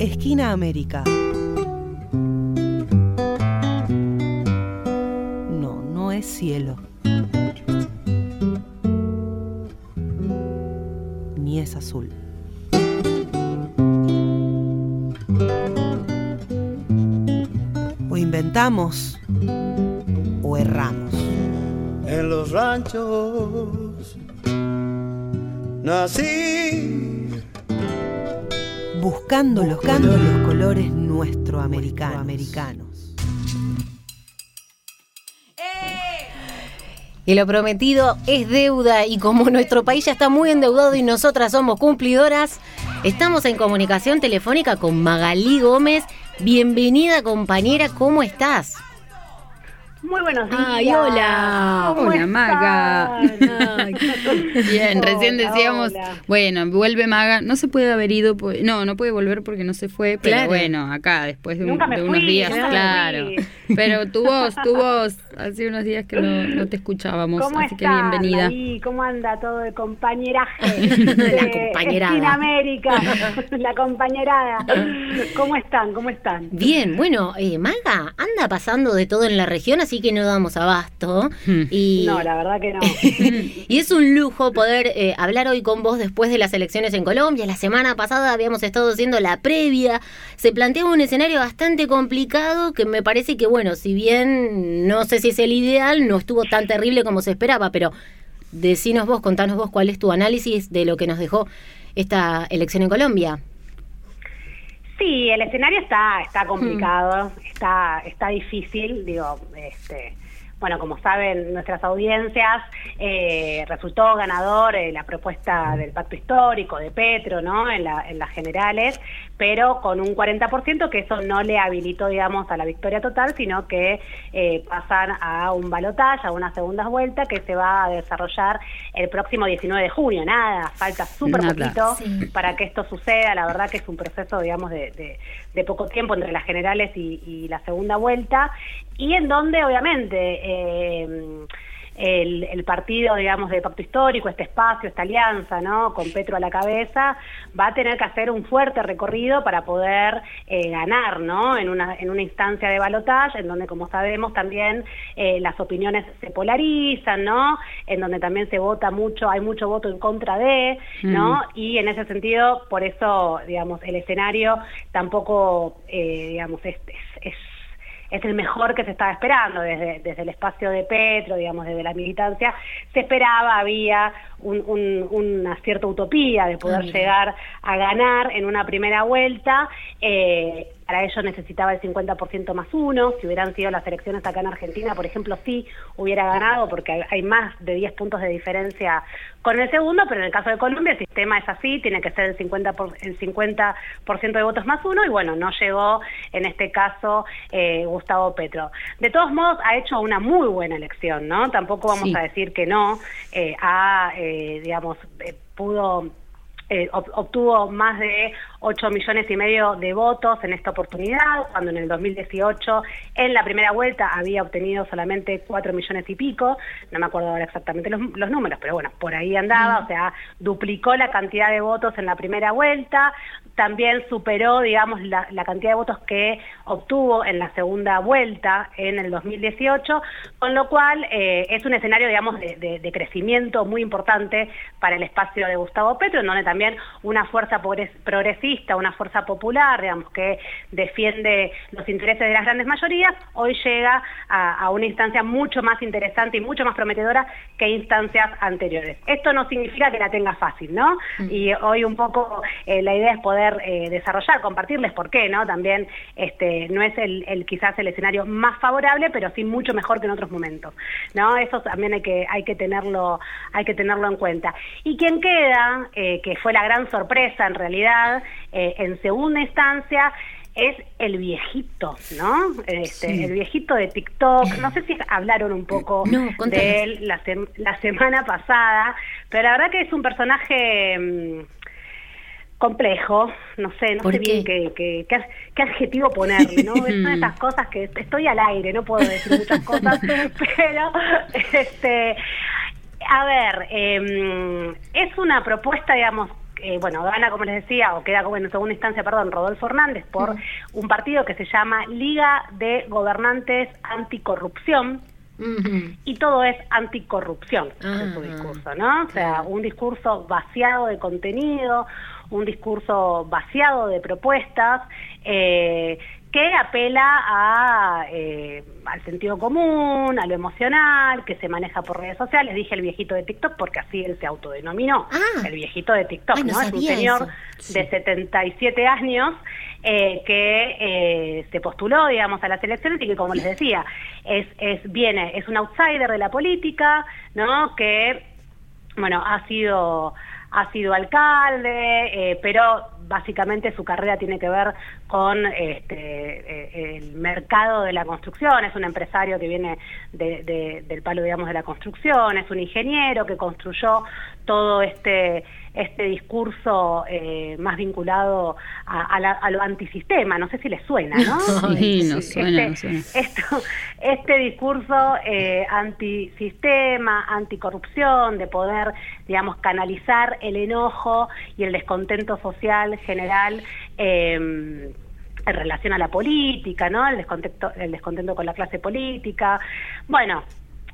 Esquina América. No, no es cielo. Ni es azul. O inventamos o erramos. En los ranchos nací. Buscando los, buscando los colores nuestro americanos. Y lo prometido es deuda y como nuestro país ya está muy endeudado y nosotras somos cumplidoras, estamos en comunicación telefónica con Magalí Gómez. Bienvenida compañera, ¿cómo estás? Muy buenos días. Ay, hola. ¿Cómo Hola, Maga. están? Bien, recién decíamos, hola. bueno, vuelve Maga, no se puede haber ido, pues- no, no puede volver porque no se fue, pero Claro. bueno, acá después de, un- Nunca me de unos fui, días, nunca me claro. fui. Pero tu voz, tu voz, hace unos días que no, no te escuchábamos, ¿Cómo así que bienvenida. ahí? ¿Cómo anda todo el compañeraje? La de compañerada. Esquina América, la compañerada. ¿Cómo están? ¿Cómo están? Bien, bueno, eh, Maga anda pasando de todo en la región, así que no damos abasto. Hmm. Y, No, la verdad que no. y es un lujo poder eh, hablar hoy con vos después de las elecciones en Colombia. La semana pasada habíamos estado haciendo la previa. Se planteaba un escenario bastante complicado que me parece que, bueno, si bien no sé si es el ideal, no estuvo tan terrible como se esperaba, pero decinos vos, contanos vos cuál es tu análisis de lo que nos dejó esta elección en Colombia. Sí, el escenario está está complicado, está está difícil, digo, este bueno, como saben nuestras audiencias, eh, resultó ganador eh, la propuesta del pacto histórico de Petro, ¿no? En, la- en las generales, pero con un 40% que eso no le habilitó, digamos, a la victoria total, sino que eh, pasan a un balotaje, a una segunda vuelta que se va a desarrollar el próximo 19 de junio. Nada, falta súper poquito Sí. para que esto suceda. La verdad que es un proceso, digamos, de, de- de poco tiempo entre las generales y, y la segunda vuelta, y en donde, obviamente, eh, el, el partido, digamos, de pacto histórico, este espacio, esta alianza, ¿no? Con Petro a la cabeza, va a tener que hacer un fuerte recorrido para poder eh, ganar, ¿no? En una, en una instancia de balotaje, en donde, como sabemos, también eh, las opiniones se polarizan, ¿no? En donde también se vota mucho, hay mucho voto en contra de, ¿no? Y en ese sentido, por eso, digamos, el escenario tampoco, eh, digamos, es, es, es es el mejor que se estaba esperando desde, desde el espacio de Petro, digamos, desde la militancia, se esperaba, había un- un- una cierta utopía de poder llegar a ganar en una primera vuelta. eh, para ello necesitaba el 50% más uno. Si hubieran sido las elecciones acá en Argentina, por ejemplo, sí hubiera ganado porque hay, más de 10 puntos de diferencia con el segundo, pero en el caso de Colombia el sistema es así, tiene que ser el 50%, por- el 50 de votos más uno y bueno, no llegó en este caso eh, Gustavo Petro. De todos modos, ha hecho una muy buena elección, ¿no? Tampoco vamos Sí. a decir que no, eh, ha, eh, digamos, eh, pudo eh, ob- obtuvo más de 8 millones y medio de votos en esta oportunidad, cuando en el 2018 en la primera vuelta había obtenido solamente 4 millones y pico, no me acuerdo ahora exactamente los, los números, pero bueno, por ahí andaba, o sea, duplicó la cantidad de votos en la primera vuelta, también superó, digamos, la, la cantidad de votos que obtuvo en la segunda vuelta en el 2018, con lo cual eh, es un escenario, digamos, de, de- de crecimiento muy importante para el espacio de Gustavo Petro, en donde también una fuerza progres- progresista, una fuerza popular, digamos, que defiende los intereses de las grandes mayorías, hoy llega a, a una instancia mucho más interesante y mucho más prometedora que instancias anteriores. Esto no significa que la tenga fácil, ¿no? Y hoy un poco eh, la idea es poder eh, desarrollar, compartirles por qué, ¿no? También este, no es el, el quizás el escenario más favorable, pero sí mucho mejor que en otros momentos, ¿no? Eso también hay que hay que tenerlo hay que tenerlo en cuenta. Y quien queda, eh, que fue la gran sorpresa en realidad, eh, en segunda instancia es el viejito, ¿no? Este, El viejito de TikTok. No sé si hablaron un poco No, de él la, sem- la semana pasada, pero la verdad que es un personaje mm, complejo, no sé, no ¿Por sé qué? bien qué, qué, qué, qué adjetivo ponerle, ¿no? Es una de esas cosas que estoy al aire, no puedo decir muchas cosas, pero este a ver, eh, es una propuesta, digamos, eh, bueno, gana, como les decía, o queda como en segunda instancia, perdón, Rodolfo Hernández por un partido que se llama Liga de Gobernantes Anticorrupción, y todo es anticorrupción en su Ah, discurso, ¿no? O sea, un discurso vaciado de contenido, un discurso vaciado de propuestas, eh, que apela a, eh, al sentido común, a lo emocional, que se maneja por redes sociales. Dije el viejito de TikTok porque así él se autodenominó, Ah. el viejito de TikTok, Ay, no ¿no? Es un señor eso. de 77 años eh, que eh, se postuló, digamos, a las elecciones y que, como les decía, es, es viene, es un outsider de la política, ¿no? Que, bueno, ha sido ha sido alcalde, eh, pero básicamente su carrera tiene que ver con este, eh, el mercado de la construcción, es un empresario que viene de- de- del palo, digamos, de la construcción, es un ingeniero que construyó todo este este discurso eh, más vinculado a, a la- a lo antisistema, no sé si les suena, ¿no? Sí, nos Este- suena, nos suena. esto, este discurso eh, antisistema, anticorrupción, de poder, digamos, canalizar el enojo y el descontento social general eh, en relación a la política, ¿no? El descontento, el descontento con la clase política. Bueno,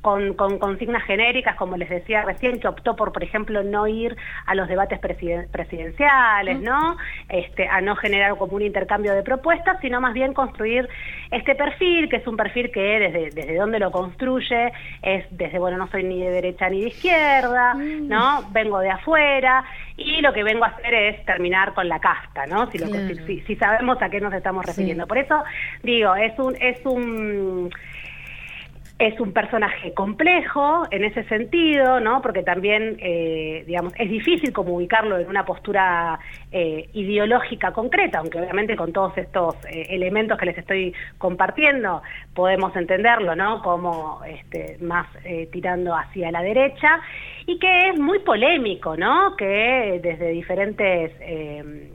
con, con consignas genéricas, como les decía recién, que optó por, por ejemplo, no ir a los debates presiden- presidenciales, ¿no? Este, a no generar como un intercambio de propuestas, sino más bien construir este perfil, que es un perfil que desde, desde donde lo construye es desde, bueno, no soy ni de derecha ni de izquierda, ¿no? Vengo de afuera y lo que vengo a hacer es terminar con la casta, ¿no? Si, lo- Claro. si- si- si sabemos a qué nos estamos refiriendo. Por eso digo, es un... Es un es un personaje complejo en ese sentido, ¿no? Porque también, eh, digamos, es difícil como ubicarlo en una postura eh, ideológica concreta, aunque obviamente con todos estos eh, elementos que les estoy compartiendo podemos entenderlo, ¿no? Como este, más tirando hacia la derecha y que es muy polémico, ¿no? Que desde diferentes eh,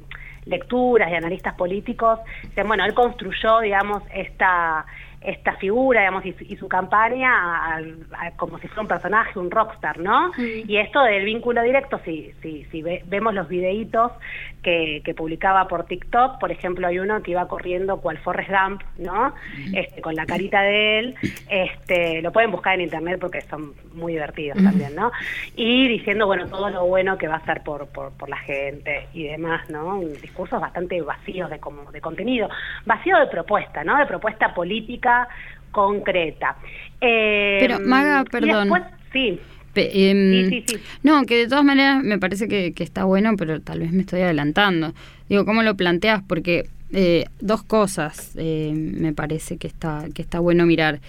lecturas y analistas políticos, bueno, él construyó, digamos, esta esta figura, digamos, y, su- y su campaña a- como si fuera un personaje, un rockstar, ¿no? Y esto del vínculo directo, si, si, si ve- vemos los videitos que, que publicaba por TikTok, por ejemplo, hay uno que iba corriendo cual Forrest Gump, ¿no? Este, con la carita de él, este, lo pueden buscar en internet porque son muy divertidos también, ¿no? Y diciendo, bueno, todo lo bueno que va a hacer por, por, por la gente y demás, ¿no? Discursos bastante vacíos de, como, de contenido, vacío de propuesta, ¿no? De propuesta política concreta. Eh, Pero, Maga, y perdón. después- sí. Pe- em, Sí, sí, sí. No, que de todas maneras me parece que, que está bueno, pero tal vez me estoy adelantando. Digo, ¿cómo lo planteas? Porque eh, dos cosas eh, me parece que está, que está bueno mirar.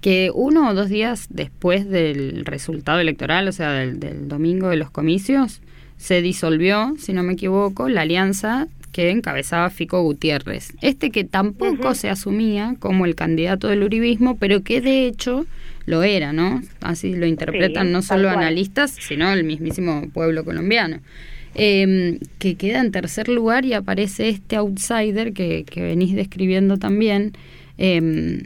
Que uno o dos días después del resultado electoral, o sea, del, del domingo de los comicios, se disolvió, si no me equivoco, la alianza que encabezaba Fico Gutiérrez. Este que tampoco se asumía como el candidato del uribismo, pero que de hecho lo era, ¿no? Así lo interpretan Sí, no solo cual. analistas, sino el mismísimo pueblo colombiano. Eh, que queda en tercer lugar y aparece este outsider que, que venís describiendo también, eh,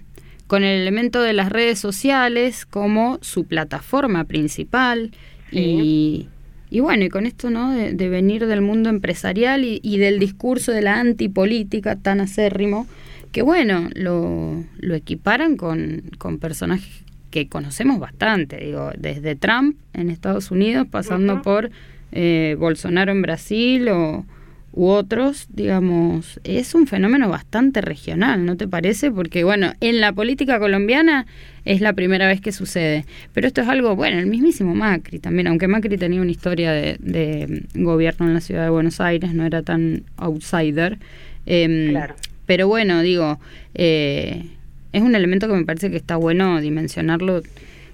con el elemento de las redes sociales como su plataforma principal y, y bueno, y con esto, ¿no? De, de venir del mundo empresarial y, y del discurso de la antipolítica tan acérrimo, que bueno, lo, lo equiparan con, con personajes que conocemos bastante, digo, desde Trump en Estados Unidos, pasando por eh, Bolsonaro en Brasil o u otros, digamos, es un fenómeno bastante regional, ¿no te parece? Porque, bueno, en la política colombiana es la primera vez que sucede, pero esto es algo, bueno, el mismísimo Macri también, aunque Macri tenía una historia de, de gobierno en la ciudad de Buenos Aires, no era tan outsider. em, Claro. Pero bueno, digo, eh, es un elemento que me parece que está bueno dimensionarlo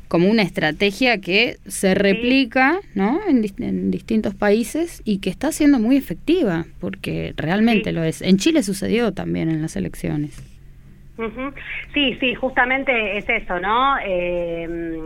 como una estrategia que se replica ¿no? en, en distintos países y que está siendo muy efectiva, porque realmente Sí. lo es. En Chile sucedió también en las elecciones. Ujú. Sí, sí, justamente es eso, ¿no? Eh,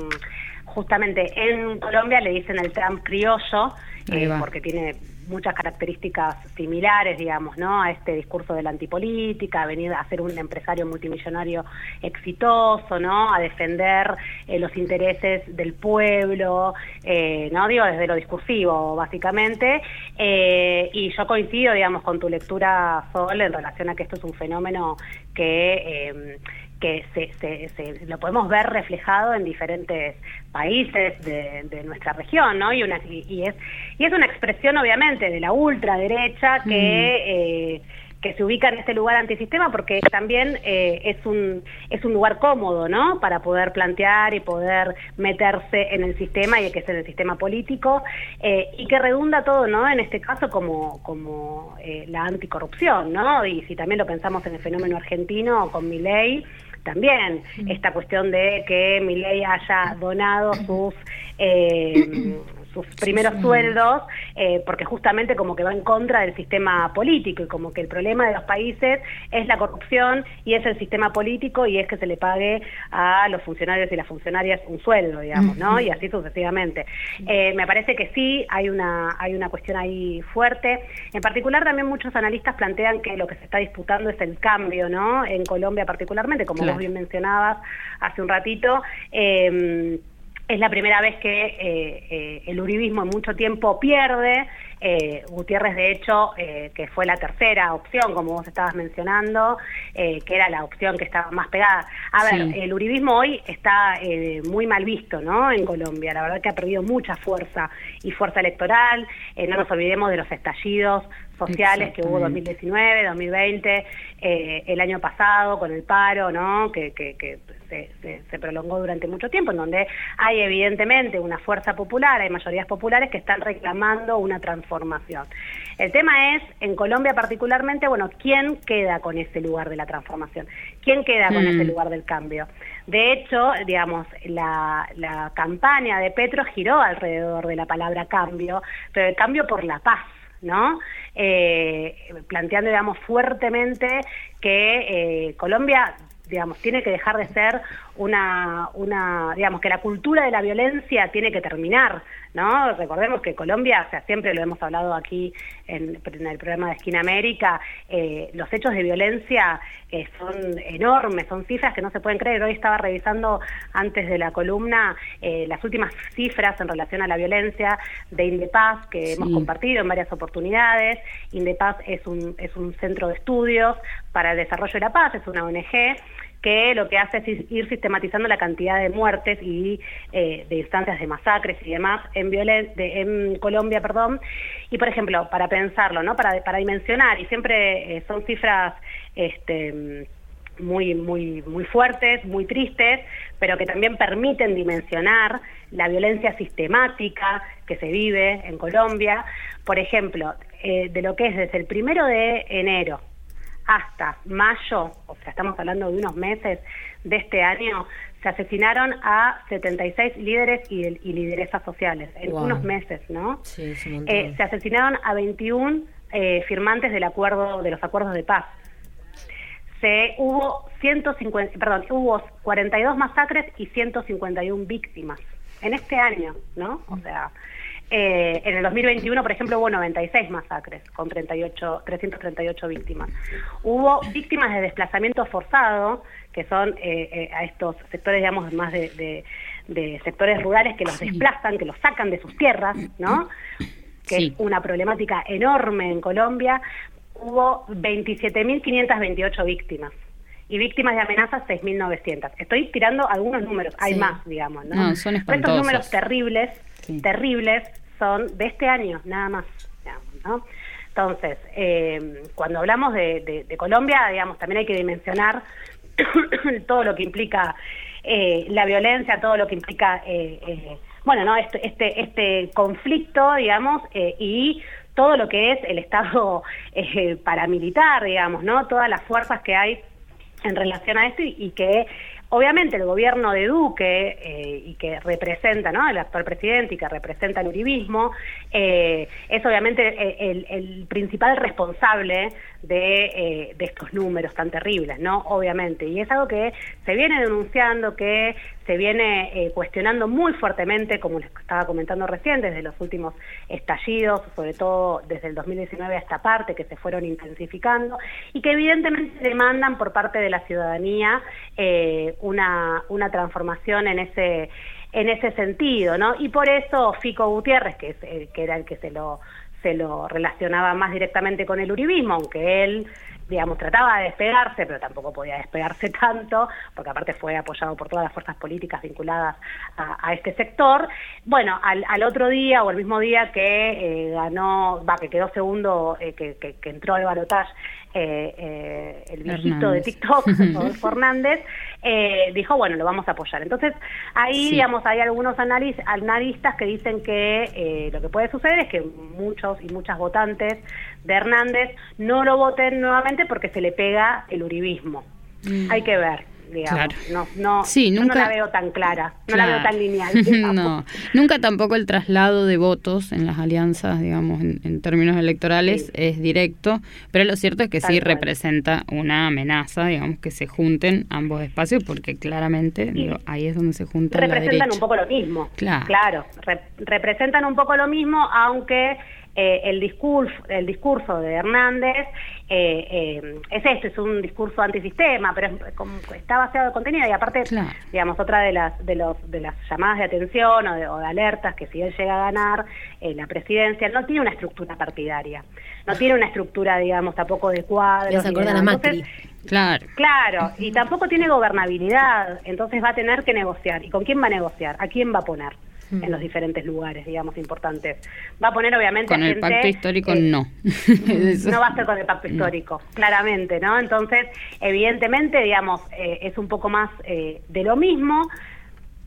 justamente en Colombia le dicen el Trump criollo, eh, porque tiene muchas características similares, digamos, ¿no? A este discurso de la antipolítica, a venir a ser un empresario multimillonario exitoso, ¿no? A defender eh, los intereses del pueblo, eh, ¿no? Digo, desde lo discursivo, básicamente. Eh, y yo coincido, digamos, con tu lectura, Sol, en relación a que esto es un fenómeno que que se, se, lo podemos ver reflejado en diferentes países de, nuestra región, ¿no? Y, una, y, es, y es una expresión, obviamente, de la ultraderecha que... Mm. Eh, que se ubica en este lugar antisistema porque también eh, es un es un lugar cómodo no para poder plantear y poder meterse en el sistema y que es en el sistema político eh, y que redunda todo no en este caso como como la anticorrupción no y si también lo pensamos en el fenómeno argentino con mi ley también. Esta cuestión de que Milei haya donado sus eh, sus primeros sueldos, eh, porque justamente como que va en contra del sistema político y como que el problema de los países es la corrupción y es el sistema político y es que se le pague a los funcionarios y las funcionarias un sueldo, digamos, ¿no? Y así sucesivamente. Eh, me parece que sí, hay una, hay una cuestión ahí fuerte. En particular también muchos analistas plantean que lo que se está disputando es el cambio, ¿no? En Colombia particularmente, como vos bien mencionabas hace un ratito. Eh, es la primera vez que eh, eh, el uribismo en mucho tiempo pierde. Eh, Gutiérrez, de hecho, que fue la tercera opción, como vos estabas mencionando, que era la opción que estaba más pegada. A ver, el uribismo hoy está muy mal visto, ¿no? En Colombia. La verdad que ha perdido mucha fuerza y fuerza electoral. no nos olvidemos de los estallidos sociales que hubo 2019, 2020, el año pasado con el paro, ¿no? Que, que, que se, prolongó durante mucho tiempo, en donde hay evidentemente una fuerza popular, hay mayorías populares que están reclamando una transformación. El tema es, en Colombia particularmente, bueno, ¿quién queda con ese lugar de la transformación? ¿Quién queda con ese mm. lugar del cambio? De hecho, digamos, la, la campaña de Petro giró alrededor de la palabra cambio, pero el cambio por la paz. ¿No? Eh, planteando, digamos, fuertemente que eh, Colombia digamos, tiene que dejar de ser una, una, digamos, que la cultura de la violencia tiene que terminar, ¿no? Recordemos que Colombia, o sea, siempre lo hemos hablado aquí en, el programa de Esquina América, eh, los hechos de violencia eh, son enormes, son cifras que no se pueden creer. Hoy estaba revisando antes de la columna eh, las últimas cifras en relación a la violencia de Indepaz que hemos compartido en varias oportunidades. Indepaz es un, es un centro de estudios para el desarrollo de la paz, es una ONG que lo que hace es ir sistematizando la cantidad de muertes y eh, de instancias de masacres y demás en, en Colombia, perdón. Y por ejemplo, para pensarlo, ¿no? Para, para dimensionar, y siempre eh, son cifras este, muy, muy, muy fuertes, muy tristes, pero que también permiten dimensionar la violencia sistemática que se vive en Colombia. Por ejemplo, eh, de lo que es desde el primero de enero hasta mayo, o sea, estamos hablando de unos meses de este año, se asesinaron a 76 líderes y, lideresas sociales, en unos meses, ¿no? Sí, eh, se asesinaron a 21 eh, firmantes del acuerdo, de los acuerdos de paz. Se hubo 150, perdón, hubo 42 masacres y 151 víctimas en este año, ¿no? O sea, eh, en el 2021, por ejemplo, hubo 96 masacres con 38, 338 víctimas. Hubo víctimas de desplazamiento forzado, que son eh, eh, a estos sectores, digamos, más de, sectores rurales que los desplazan, que los sacan de sus tierras, ¿no? Que es una problemática enorme en Colombia. Hubo 27.528 víctimas y víctimas de amenazas 6.900. Estoy tirando algunos números, hay más, digamos, ¿no? no son estos números terribles, terribles, son de este año, nada más. Entonces, eh, cuando hablamos de, Colombia, digamos, también hay que dimensionar todo lo que implica eh, la violencia, todo lo que implica, eh, bueno, no, este, este, este conflicto, digamos, y todo lo que es el Estado paramilitar, digamos, ¿no? Todas las fuerzas que hay en relación a esto y, que obviamente el gobierno de Duque eh, y que representa, ¿no? El actual presidente y que representa el uribismo, eh, es obviamente el, principal responsable de, eh, de estos números tan terribles, ¿no? Obviamente. Y es algo que se viene denunciando, que se viene eh, cuestionando muy fuertemente, como les estaba comentando recién, desde los últimos estallidos, sobre todo desde el 2019 a esta parte, que se fueron intensificando, y que evidentemente demandan por parte de la ciudadanía eh, una, una transformación en ese en ese sentido, ¿no? Y por eso Fico Gutiérrez, que, es, que era el que se lo se lo relacionaba más directamente con el uribismo, aunque él digamos, trataba de despegarse, pero tampoco podía despegarse tanto, porque aparte fue apoyado por todas las fuerzas políticas vinculadas a, este sector. Bueno, al, otro día o el mismo día que eh, ganó, va, que quedó segundo, eh, que, que, entró al balotaje eh, eh, el viejito de TikTok, Rodolfo Hernández, eh, dijo, bueno, lo vamos a apoyar. Entonces, ahí, digamos, hay algunos analistas que dicen que eh, lo que puede suceder es que muchos y muchas votantes de Hernández no lo voten nuevamente porque se le pega el uribismo. Mm. Hay que ver digamos. No, no, nunca, no la veo tan clara, no la veo tan lineal. no, nunca tampoco el traslado de votos en las alianzas, digamos, en, términos electorales es directo, pero lo cierto es que sí representa una amenaza, digamos, que se junten ambos espacios, porque claramente ahí es donde se juntan Representan un poco lo mismo. Claro, claro representan un poco lo mismo, aunque eh, el, discurso, el discurso de Hernández eh, eh, es esto, es un discurso antisistema, pero está vaciado de contenido y aparte, digamos, otra de las, de, los, de las llamadas de atención o de, alertas que si él llega a ganar la presidencia, no tiene una estructura partidaria, no tiene una estructura, digamos, tampoco de cuadros. Claro. Claro, y tampoco tiene gobernabilidad, entonces va a tener que negociar. ¿Y con quién va a negociar? ¿A quién va a poner? En los diferentes lugares, digamos, importantes. Va a poner, obviamente, con el pacto histórico eh, no. no va a ser con el pacto histórico, claramente, ¿no? Entonces, evidentemente, digamos, eh, es un poco más eh, de lo mismo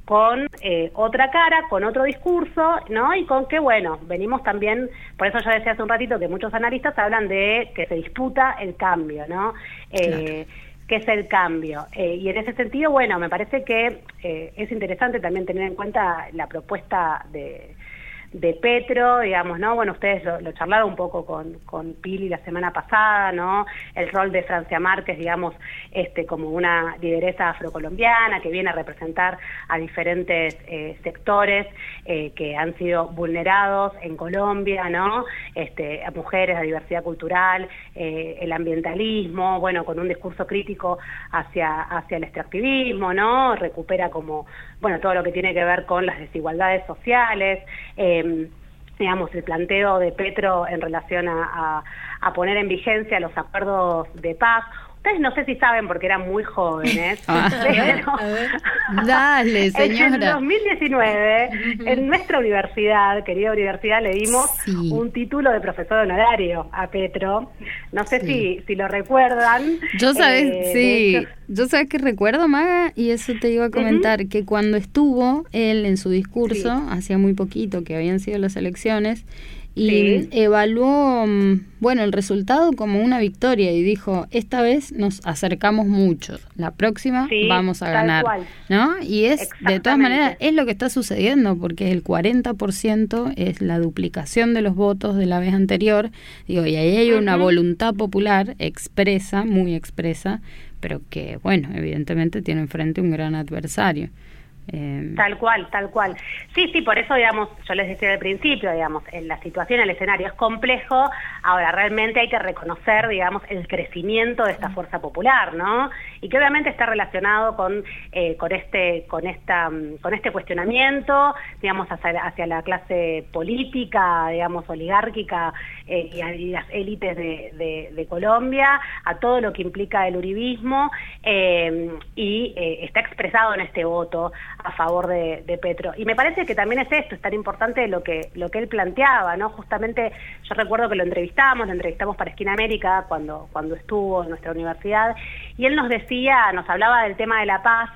con otra cara, con otro discurso, ¿no? Y con que, bueno, venimos también, por eso yo decía hace un ratito que muchos analistas hablan de que se disputa el cambio, ¿no? Que es el cambio. Eh, y en ese sentido, bueno, me parece que eh, es interesante también tener en cuenta la propuesta de, de Petro, digamos, ¿no? Bueno, ustedes lo, charlaron un poco con, con Pili la semana pasada, ¿no? El rol de Francia Márquez, digamos, este, como una lideresa afrocolombiana que viene a representar a diferentes eh, sectores eh, que han sido vulnerados en Colombia, ¿no? Este, a mujeres, a diversidad cultural, eh, el ambientalismo, bueno, con un discurso crítico hacia, hacia el extractivismo, ¿no? Recupera como, bueno, todo lo que tiene que ver con las desigualdades sociales, digamos, el planteo de Petro en relación a, poner en vigencia los acuerdos de paz. Ustedes no sé si saben porque eran muy jóvenes, ah. Dale, señora. En 2019, en nuestra universidad, querida universidad, le dimos un título de profesor honorario a Petro. No sé si, si lo recuerdan. Yo sabes, eh, sí. Yo sabes que recuerdo, Maga, y eso te iba a comentar, que cuando estuvo él en su discurso, hacía muy poquito que habían sido las elecciones, y evaluó, mm, bueno, el resultado como una victoria y dijo, esta vez nos acercamos mucho, la próxima vamos a ganar, ¿no? Y es, de todas maneras, es lo que está sucediendo, porque el 40% es la duplicación de los votos de la vez anterior, digo, y ahí hay una voluntad popular expresa, muy expresa, pero que, bueno, evidentemente tiene enfrente un gran adversario. Eh, tal cual, tal cual. Sí, sí, por eso, digamos, yo les decía al principio, digamos, en la situación, el escenario es complejo, ahora realmente hay que reconocer, digamos, el crecimiento de esta fuerza popular, ¿no? Y que obviamente está relacionado con, eh, con, este, con, esta, con este cuestionamiento, digamos, hacia, la clase política, digamos, oligárquica eh, y, las élites de, de, Colombia, a todo lo que implica el uribismo, y está expresado en este voto a favor de, Petro. Y me parece que también es esto, es tan importante lo que, lo que él planteaba, ¿no? Justamente yo recuerdo que lo entrevistamos, lo entrevistamos para Esquina América cuando, cuando estuvo en nuestra universidad, y él nos decía, nos hablaba del tema de la paz,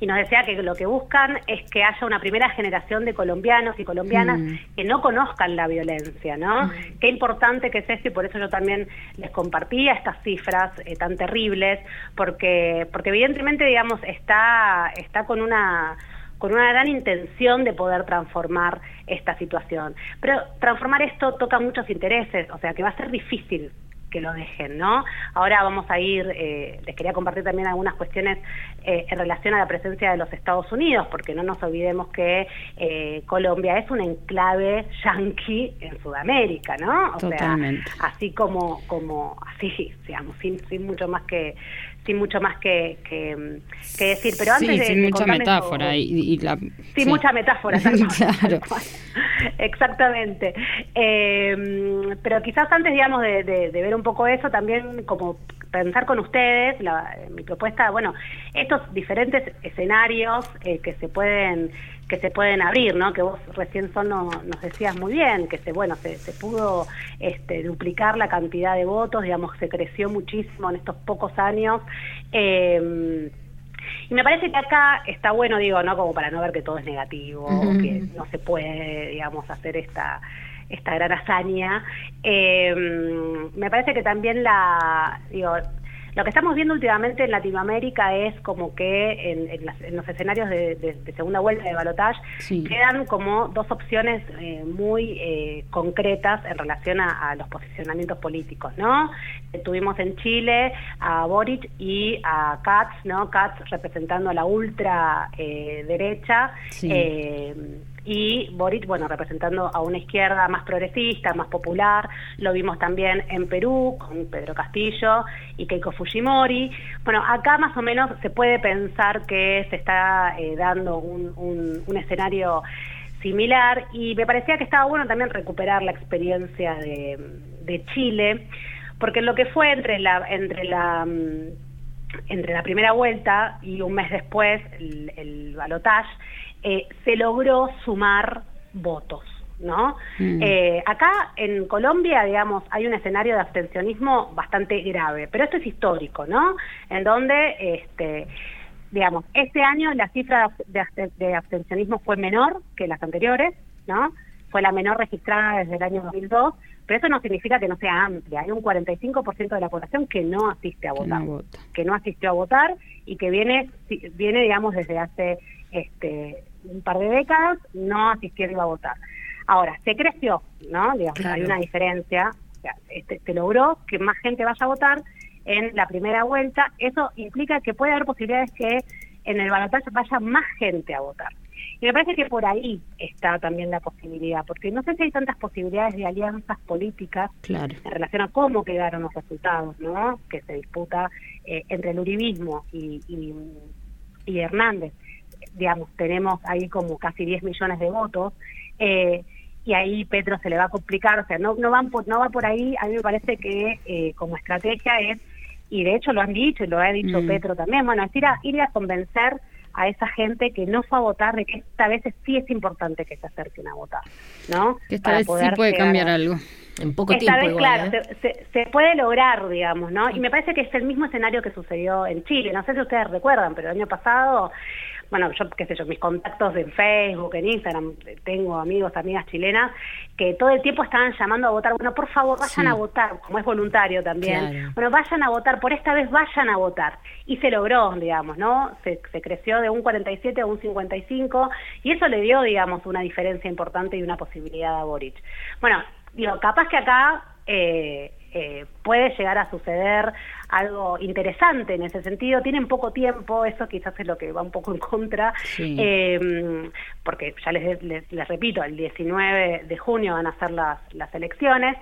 y nos decía que lo que buscan es que haya una primera generación de colombianos y colombianas mm. que no conozcan la violencia, ¿no? Mm. Qué importante que es esto y por eso yo también les compartía estas cifras eh, tan terribles, porque, porque evidentemente, digamos, está, está con una con una gran intención de poder transformar esta situación. Pero transformar esto toca muchos intereses, o sea que va a ser difícil que lo dejen, ¿no? Ahora vamos a ir, eh, les quería compartir también algunas cuestiones eh, en relación a la presencia de los Estados Unidos, porque no nos olvidemos que eh, Colombia es un enclave yanqui en Sudamérica, ¿no? O Totalmente. sea, así como, como, así, digamos, sin, sin mucho más que sin mucho más que, que, que decir. Pero antes sí, de, sin de mucha metáfora. Y, y la, Sí, sí. mucha metáfora. Claro. Exactamente. Eh, pero quizás antes, digamos, de, de- de ver un poco eso, también como pensar con ustedes, la- mi propuesta, bueno, estos diferentes escenarios eh, que se pueden que se pueden abrir, ¿no? Que vos recién son nos decías muy bien, que se bueno se, se pudo este, duplicar la cantidad de votos, digamos, se creció muchísimo en estos pocos años. Eh, y me parece que acá está bueno, digo, ¿no? Como para no ver que todo es negativo, que no se puede, digamos, hacer esta esta gran hazaña. Eh, me parece que también la, digo, lo que estamos viendo últimamente en Latinoamérica es como que en, en las- en los escenarios de, de- de segunda vuelta de balotaje Sí. quedan como dos opciones eh, muy eh, concretas en relación a, a los posicionamientos políticos, ¿no? Tuvimos en Chile a Boric y a Katz, ¿no? Katz representando a la ultra eh, derecha Sí. Y Boric, bueno, representando a una izquierda más progresista, más popular. Lo vimos también en Perú con Pedro Castillo y Keiko Fujimori. Bueno, acá más o menos se puede pensar que se está eh, dando un, un- escenario similar y me parecía que estaba bueno también recuperar la experiencia de, Chile, porque lo que fue entre la entre la mm, entre la primera vuelta y un mes después el, el balotaje, eh, se logró sumar votos, ¿no? Mm. Eh, acá en Colombia, digamos, hay un escenario de abstencionismo bastante grave, pero esto es histórico, ¿no? En donde, este, digamos, este año la cifra de, abste- de abstencionismo fue menor que las anteriores, ¿no? Fue la menor registrada desde el año 2002, pero eso no significa que no sea amplia. Hay un 45% de la población que no asiste a votar no que no asistió a votar y que viene, viene digamos, desde hace este, un par de décadas no asistiendo a votar. Ahora, se creció, ¿no? Digamos, Claro. hay una diferencia. O sea, este, se logró que más gente vaya a votar en la primera vuelta. Eso implica que puede haber posibilidades que en el balotaje vaya más gente a votar. Y me parece que por ahí está también la posibilidad, porque no sé si hay tantas posibilidades de alianzas políticas Claro. en relación a cómo quedaron los resultados, ¿no? Que se disputa eh, entre el uribismo y, y, y Hernández. Digamos, tenemos ahí como casi 10 millones de votos. eh, y ahí Petro se le va a complicar, o sea, no, no, van por, no va por ahí, a mí me parece que eh, como estrategia es, y de hecho lo han dicho y lo ha dicho Mm. Petro también, bueno, es ir a, ir a convencer a esa gente que no fue a votar de que esta vez sí es importante que se acerquen a votar, ¿no? Que esta Para vez sí poder puede llegar cambiar a- algo. En poco esta tiempo vez, igual, claro, ¿eh? se, se- se puede lograr, digamos, ¿no? Y me parece que es el mismo escenario que sucedió en Chile. No sé si ustedes recuerdan, pero el año pasado, bueno, yo qué sé yo, mis contactos en Facebook, en Instagram, tengo amigos, amigas chilenas que todo el tiempo estaban llamando a votar. Bueno, por favor, vayan Sí. a votar, como es voluntario también. Claro. Bueno, vayan a votar, por esta vez vayan a votar. Y se logró, digamos, ¿no? Se, se creció de un 47 a un 55 y eso le dio, digamos, una diferencia importante y una posibilidad a Boric. Bueno, digo, capaz que acá eh, eh, puede llegar a suceder algo interesante en ese sentido. Tienen poco tiempo, eso quizás es lo que va un poco en contra, Sí. eh, porque ya les, les, les repito, el 19 de junio van a ser las, las elecciones.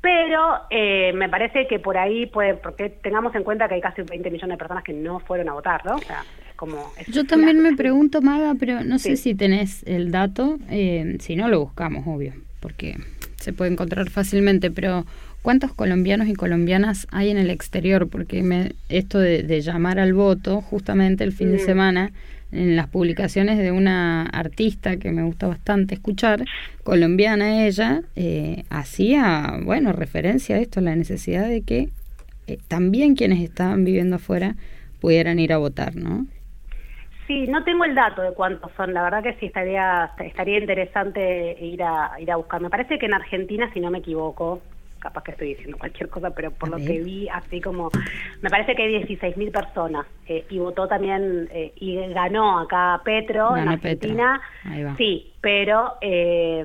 Pero eh, me parece que por ahí puede, porque tengamos en cuenta que hay casi 20 millones de personas que no fueron a votar, ¿no? O sea, es como... Yo también me pregunto, Maga, pero no sé si tenés el dato, eh, si no lo buscamos, obvio, porque se puede encontrar fácilmente, pero ¿cuántos colombianos y colombianas hay en el exterior? Porque me, esto de, de llamar al voto, justamente el fin de Mm. semana, en las publicaciones de una artista que me gusta bastante escuchar, colombiana ella, eh, hacía, bueno, referencia a esto, la necesidad de que eh, también quienes estaban viviendo afuera pudieran ir a votar, ¿no? Sí, no tengo el dato de cuántos son. La verdad que sí estaría estaría interesante ir a ir a buscar. Me parece que en Argentina, si no me equivoco, capaz que estoy diciendo cualquier cosa, pero por lo que vi, así como, me parece que hay 16.000 personas eh, y votó también eh, y ganó acá Petro en Argentina. Sí, pero eh,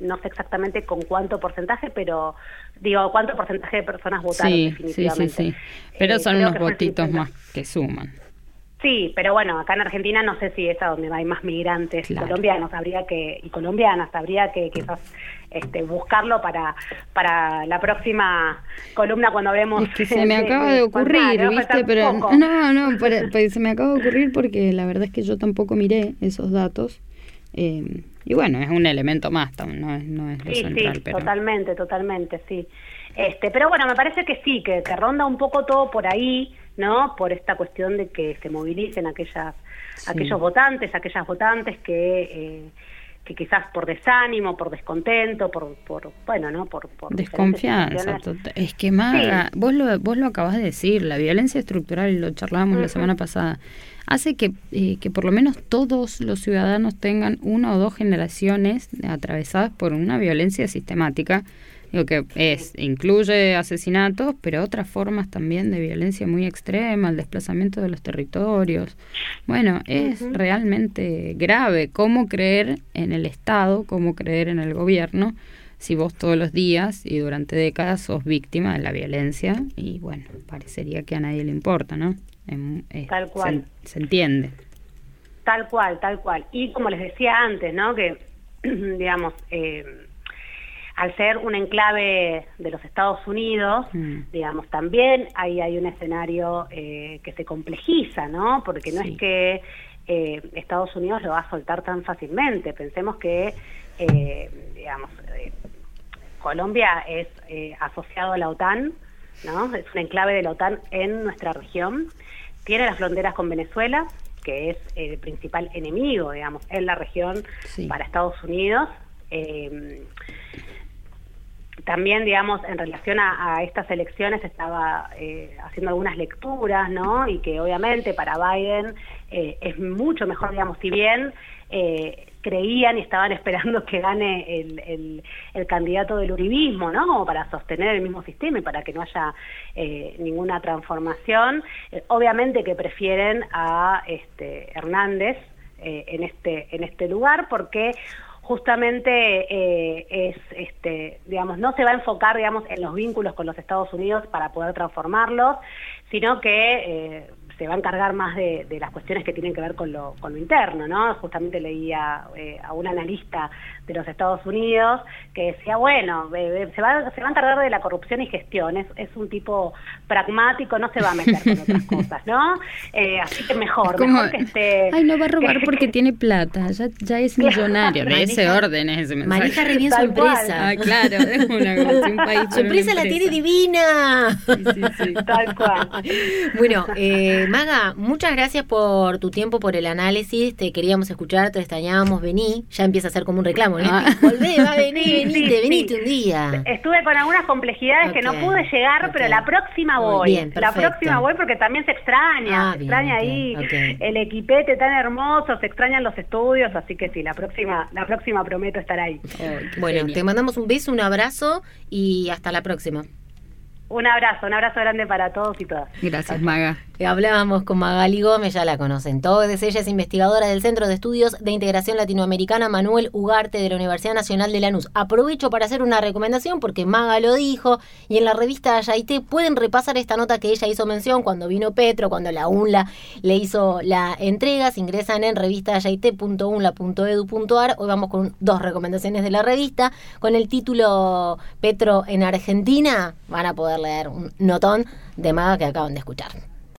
no sé exactamente con cuánto porcentaje, pero digo, cuánto porcentaje de personas votaron definitivamente. Sí, sí, sí. Pero son unos votitos más que suman. Sí, pero bueno, acá en Argentina no sé si es a donde hay más migrantes colombianos, habría que y colombianas, habría que quizás este, buscarlo para para la próxima columna cuando hablemos. Es que se me acaba de, ocurrir, ¿viste? Pero no, no, pues se me acaba de ocurrir porque la verdad es que yo tampoco miré esos datos. Eh, y bueno, es un elemento más, no es, no es lo central, sí, totalmente, totalmente, sí. Este, pero bueno, me parece que sí, que, que ronda un poco todo por ahí. ¿no? Por esta cuestión de que se movilicen aquellas, aquellos votantes, aquellas votantes que, eh, que quizás por desánimo, por descontento, por, por bueno, ¿no? Por, desconfianza. Es que Maga, vos lo vos lo acabas de decir, la violencia estructural, lo charlábamos la semana pasada, hace que, eh, que por lo menos todos los ciudadanos tengan una o dos generaciones atravesadas por una violencia sistemática Digo que es, incluye asesinatos, pero otras formas también de violencia muy extrema, el desplazamiento de los territorios. Bueno, es realmente grave cómo creer en el Estado, cómo creer en el gobierno, si vos todos los días y durante décadas sos víctima de la violencia y bueno, parecería que a nadie le importa, ¿no? tal cual. Se, entiende. Tal cual, tal cual. Y como les decía antes, ¿no? Que, digamos, eh, al ser un enclave de los Estados Unidos, mm. digamos, también ahí hay un escenario eh, que se complejiza, ¿no? Porque no es que eh, Estados Unidos lo va a soltar tan fácilmente. Pensemos que, eh, digamos, Colombia es asociado a la OTAN, ¿no? Es un enclave de la OTAN en nuestra región. Tiene las fronteras con Venezuela, que es el principal enemigo, digamos, en la región para Estados Unidos. Eh, también, digamos, en relación a, estas elecciones estaba eh, haciendo algunas lecturas, ¿no? Y que obviamente para Biden eh, es mucho mejor, digamos, si bien eh, creían y estaban esperando que gane el, el, candidato del uribismo, ¿no? Como para sostener el mismo sistema y para que no haya ninguna transformación. obviamente que prefieren a este Hernández en este en este lugar porque justamente eh, es, este, digamos, no se va a enfocar, digamos, en los vínculos con los Estados Unidos para poder transformarlos, sino que eh, se va a encargar más de, las cuestiones que tienen que ver con lo, con lo interno, ¿no? Justamente leía eh, a un analista de los Estados Unidos que decía, bueno, se, va, se va a encargar de la corrupción y gestión, es, es un tipo pragmático, no se va a meter con otras cosas, ¿no? Eh, así que mejor, mejor que esté... Ay, no va a robar porque tiene plata, ya, ya es millonario, de ese orden es ese mensaje. Maneja re bien su empresa. Ah, claro, es una, un país Su empresa la tiene divina. Sí, sí, sí. Tal cual. Bueno, eh, Maga, muchas gracias por tu tiempo, por el análisis. Te queríamos escuchar, te extrañábamos. Vení, ya empieza a ser como un reclamo. ¿no? Ah. Volvé, va a venir, venite, venite un día. Estuve con algunas complejidades que no pude llegar, pero la próxima voy. la próxima voy porque también se extraña. Ah, se extraña ahí el equipete tan hermoso, se extrañan los estudios, así que sí, la próxima, la próxima prometo estar ahí. bueno, te mandamos un beso, un abrazo y hasta la próxima. Un abrazo, un abrazo grande para todos y todas. Gracias, Maga. Hablábamos con Magali Gómez, ya la conocen todos. Ella es investigadora del Centro de Estudios de Integración Latinoamericana Manuel Ugarte de la Universidad Nacional de Lanús. Aprovecho para hacer una recomendación porque Maga lo dijo y en la revista Yaité pueden repasar esta nota que ella hizo mención cuando vino Petro, cuando la UNLA le hizo la entrega. Se ingresan en revistayaité.unla.edu.ar. Hoy vamos con dos recomendaciones de la revista. Con el título Petro en Argentina van a poder leer un notón de Maga que acaban de escuchar.